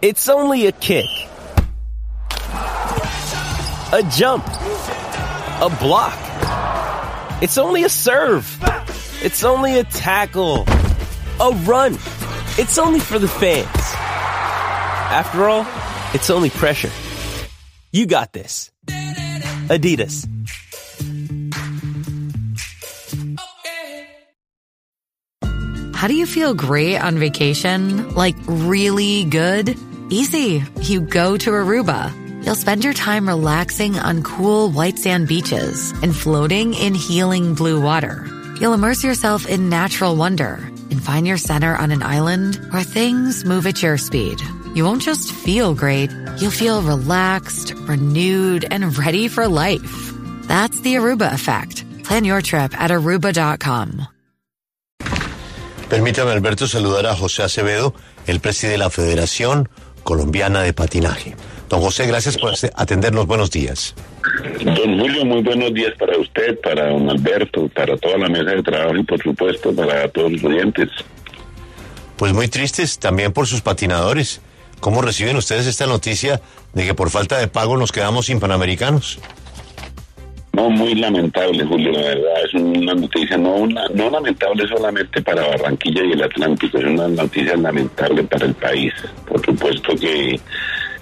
It's only a kick. A jump. A block. It's only a serve. It's only a tackle. A run. It's only for the fans. After all, it's only pressure. You got this. Adidas. How do you feel great on vacation? Like really good? Easy. You go to Aruba. You'll spend your time relaxing on cool white sand beaches and floating in healing blue water. You'll immerse yourself in natural wonder and find your center on an island where things move at your speed. You won't just feel great, you'll feel relaxed, renewed, and ready for life. That's the Aruba effect. Plan your trip at aruba.com. Permítame, Alberto, saludar a José Acevedo, el presidente de la Federación Colombiana de Patinaje. Don José, gracias por atendernos. Buenos días. Don Julio, muy buenos días para usted, para don Alberto, para toda la mesa de trabajo y, por supuesto, para todos los oyentes. Pues muy tristes también por sus patinadores. ¿Cómo reciben ustedes esta noticia de que por falta de pago nos quedamos sin panamericanos? No, muy lamentable, Julio, la verdad. Es una noticia no, una, no lamentable solamente para Barranquilla y el Atlántico, es una noticia lamentable para el país. Por supuesto que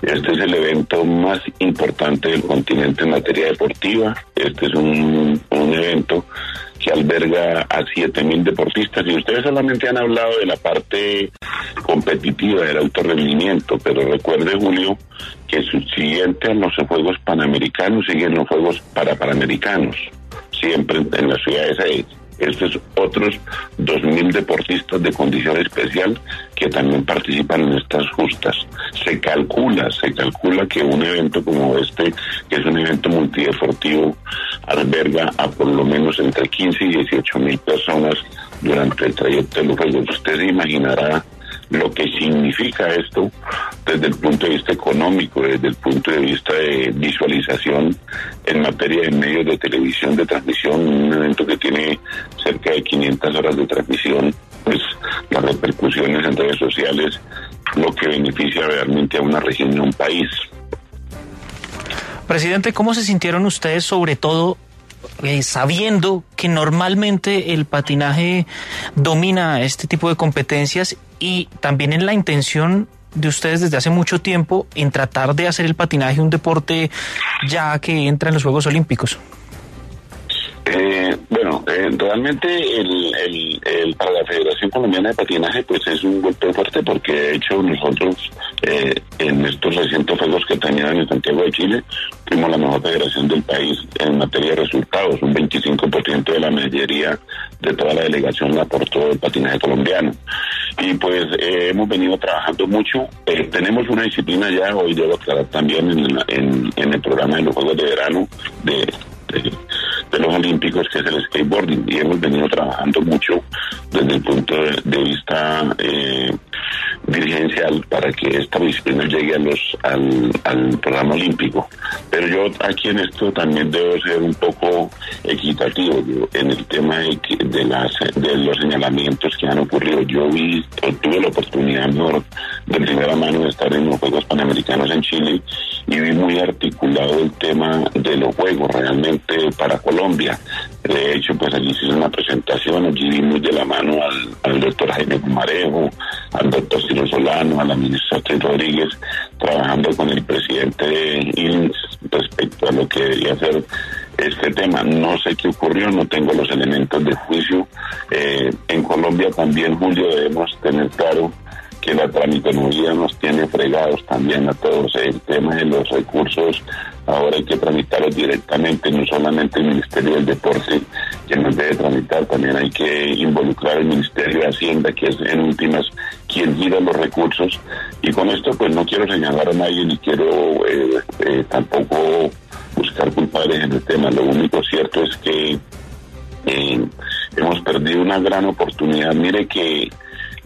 este es el evento más importante del continente en materia deportiva. Este es un, un evento que alberga a 7.000 deportistas y ustedes solamente han hablado de la parte competitiva del alto rendimiento, pero recuerde Julio que subsiguiente a los Juegos Panamericanos siguen los Juegos para Panamericanos, siempre en la ciudad de Saiz estos otros 2.000 deportistas de condición especial que también participan en estas justas. Se calcula, se calcula que un evento como este, que es un evento multideportivo, alberga a por lo menos entre 15 y 18 mil personas durante el trayecto de los Juegos. Usted se imaginará lo que significa esto desde el punto de vista económico, desde el punto de vista de visualización en materia de medios de televisión, de transmisión, un evento que tiene cerca de 500 horas de transmisión, pues las repercusiones en redes sociales, lo que beneficia realmente a una región y a un país. Presidente, ¿cómo se sintieron ustedes sobre todo eh, sabiendo que normalmente el patinaje domina este tipo de competencias y también en la intención de ustedes desde hace mucho tiempo en tratar de hacer el patinaje un deporte ya que entra en los Juegos Olímpicos? Eh, bueno, eh, realmente el, el, para la Federación Colombiana de Patinaje pues es un golpe fuerte porque de hecho nosotros eh, en estos recientes juegos que tenían en Santiago de Chile fuimos la mejor federación del país en materia de resultados, un 25% de la mayoría de toda la delegación la aportó el patinaje colombiano. Y pues hemos venido trabajando mucho, tenemos una disciplina ya, hoy debo aclarar también en, en, en el programa de los Juegos de Verano de, los Olímpicos, que es el skateboarding, y hemos venido trabajando mucho desde el punto de, vista eh, dirigencial para que esta disciplina llegue a los, al, al programa olímpico. Pero yo aquí en esto también debo ser un poco equitativo en el tema de, de, las, de los señalamientos que han ocurrido. Yo vi, tuve la oportunidad de primera mano de estar en los Juegos Panamericanos en Chile y vi muy articulado el tema de los Juegos realmente para Colombia. De hecho, pues allí hizo una presentación, allí vimos de la mano al, al doctor Jaime Pumarejo, al doctor Ciro Solano, a la ministra Tres Rodríguez, trabajando con el presidente de INS respecto a lo que debería ser este tema. No sé qué ocurrió, no tengo los elementos de juicio. Eh, en Colombia también, Julio, debemos tener claro que la tramitología nos tiene fregados también a todos. El tema de los recursos, ahora hay que tramitarlos directamente, no solamente el Ministerio del Deporte que nos debe tramitar, también hay que involucrar al Ministerio de Hacienda, que es en últimas quien gira los recursos. Y con esto pues no quiero señalar a nadie ni quiero eh, eh, tampoco buscar culpables en el tema. Lo único cierto es que eh, hemos perdido una gran oportunidad. Mire que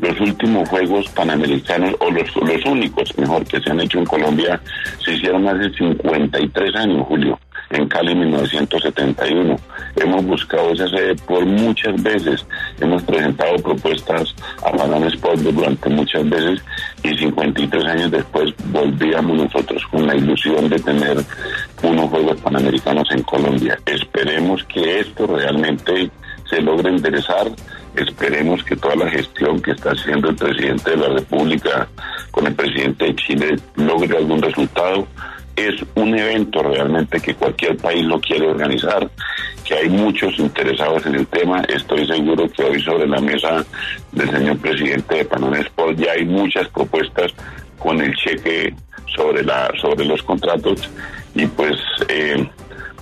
los últimos Juegos Panamericanos, o los, los únicos, mejor, que se han hecho en Colombia, se hicieron hace 53 años, Julio, en Cali 1971. Hemos buscado esa sede por muchas veces, hemos presentado propuestas a Madame Sport durante muchas veces y 53 tres años después volvíamos nosotros con la ilusión de tener unos Juegos Panamericanos en Colombia. Esperemos que esto realmente se logre enderezar. Esperemos que toda la gestión que está haciendo el presidente de la República con el presidente de Chile logre algún resultado es un evento realmente que cualquier país lo quiere organizar, que hay muchos interesados en el tema. Estoy seguro que hoy sobre la mesa del señor presidente de Panamá Sport ya hay muchas propuestas con el cheque sobre la sobre los contratos y pues eh,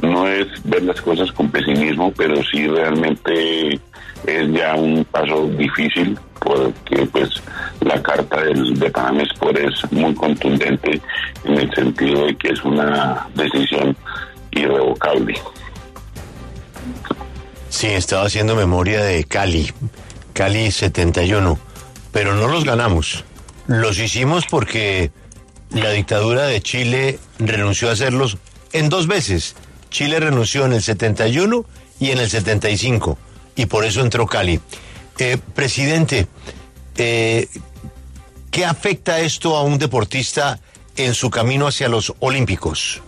no es ver las cosas con pesimismo, pero sí realmente es ya un paso difícil porque pues la carta del, de Panamá Sport es muy contundente en el sentido de que es una decisión irrevocable. Sí, estaba haciendo memoria de Cali, Cali 71, pero no los ganamos. Los hicimos porque la dictadura de Chile renunció a hacerlos en dos veces. Chile renunció en el 71 y en el 75, y por eso entró Cali. Eh, presidente, eh, ¿qué afecta esto a un deportista en su camino hacia los Olímpicos?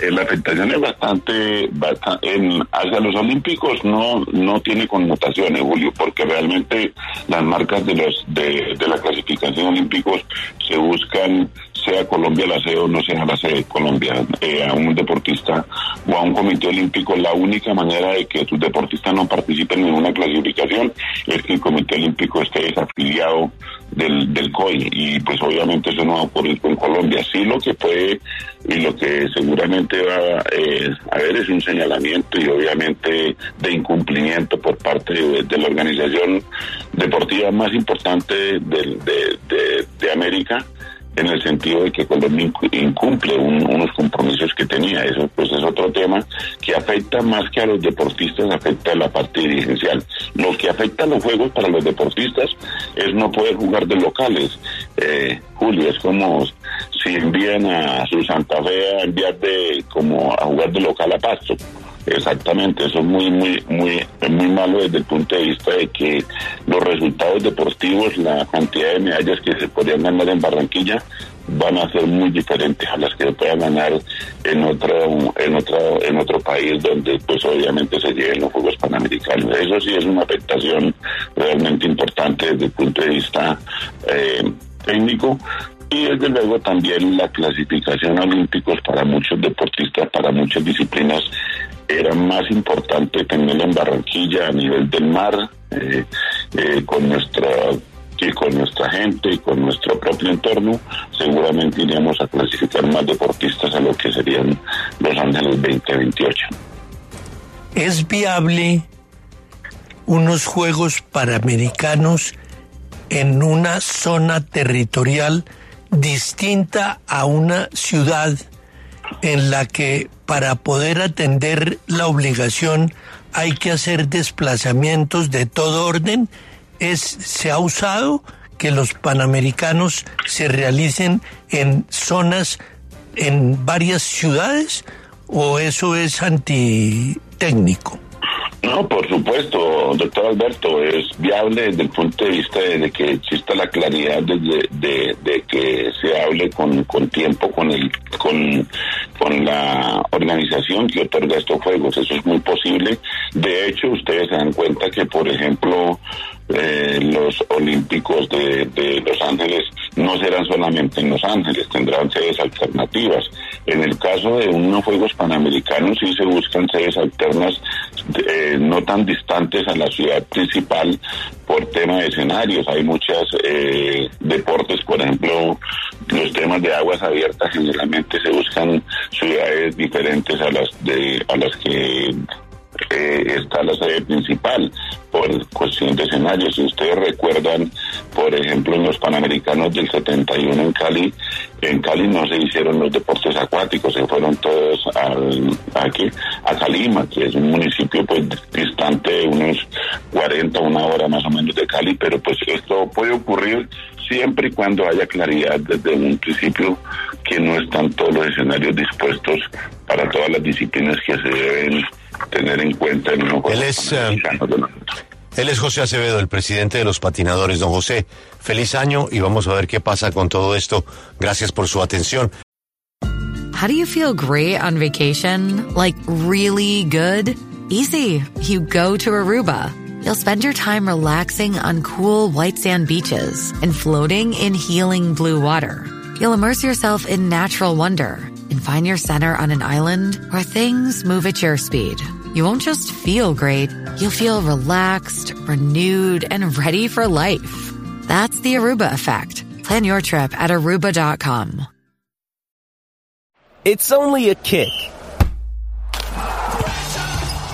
Eh, la afectación es bastante, bastante en, hacia los olímpicos no no tiene connotaciones Julio porque realmente las marcas de los de, de la clasificación olímpicos se buscan sea Colombia la sede o no sea la sede de Colombia, eh, a un deportista o a un comité olímpico, la única manera de que tus deportistas no participen en una clasificación es que el comité olímpico esté desafiliado del, del COI. Y pues obviamente eso no va a ocurrir con Colombia. Sí lo que puede y lo que seguramente va eh, a haber es un señalamiento y obviamente de incumplimiento por parte de, la organización deportiva más importante de, de América en el sentido de que Colombia incumple unos compromisos que tenía. Eso pues es otro tema que afecta más que a los deportistas, afecta a la parte dirigencial. Lo que afecta a los juegos para los deportistas es no poder jugar de locales. Eh, Julio, es como si envían a su Santa Fe a enviar de como a jugar de local a Pasto. Exactamente, eso es muy, muy, muy, muy malo desde el punto de vista de que los resultados deportivos, la cantidad de medallas que se podrían ganar en Barranquilla van a ser muy diferentes a las que se puedan ganar en otro, en otro, en otro país donde pues obviamente se lleven los Juegos Panamericanos. Eso sí es una afectación realmente importante desde el punto de vista eh, técnico, y desde luego también la clasificación olímpicos para muchos deportistas, para muchas disciplinas, era más importante tenerla en Barranquilla a nivel del mar, eh, eh, con nuestra que con nuestra gente y con nuestro propio entorno, seguramente iríamos a clasificar más deportistas a lo que serían los Ángeles 2028. ¿Es viable unos Juegos Panamericanos en una zona territorial distinta a una ciudad en la que para poder atender la obligación hay que hacer desplazamientos de todo orden. Es, se ha usado que los panamericanos se realicen en zonas, en varias ciudades, o eso es antitécnico? No, por supuesto, doctor Alberto, es viable desde el punto de vista de, que exista la claridad de, de, que se hable con, con tiempo con el con, con la organización que otorga estos juegos. Eso es muy posible. De hecho, ustedes se dan cuenta que, por ejemplo, eh, los Olímpicos de, de, Los Ángeles no serán solamente en Los Ángeles, tendrán sedes alternativas. En el caso de unos Juegos Panamericanos sí se buscan sedes alternas eh, no tan distantes a la ciudad principal por tema de escenarios. Hay muchos eh, deportes, por ejemplo, los temas de aguas abiertas generalmente se buscan ciudades diferentes a las de a las que eh, está la sede principal por cuestión de escenarios. Si ustedes recuerdan, por ejemplo, en los Panamericanos del 71 en Cali, en Cali no se hicieron los deportes acuáticos, se fueron todos al, aquí, a Calima, que es un municipio pues distante unos 40, una hora más o menos de Cali, pero pues esto puede ocurrir siempre y cuando haya claridad desde un principio que no están todos los escenarios dispuestos para todas las disciplinas que se deben tener en cuenta en Él es, eh, Él es José Acevedo, el presidente de los patinadores. Don José, feliz año y vamos a ver qué pasa con todo esto. Gracias por su atención. How do you feel great on vacation? Like really good? Easy. You go to Aruba. You'll spend your time relaxing on cool white sand beaches and floating in healing blue water. You'll immerse yourself in natural wonder and find your center on an island where things move at your speed. You won't just feel great, you'll feel relaxed, renewed, and ready for life. That's the Aruba effect. Plan your trip at aruba.com. It's only a kick,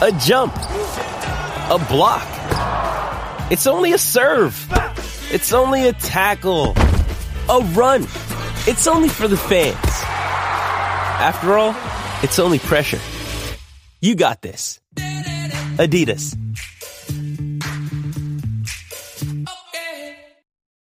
a jump, a block. It's only a serve. It's only a tackle, a run. It's only for the fans. After all, it's only pressure. You got this. Adidas.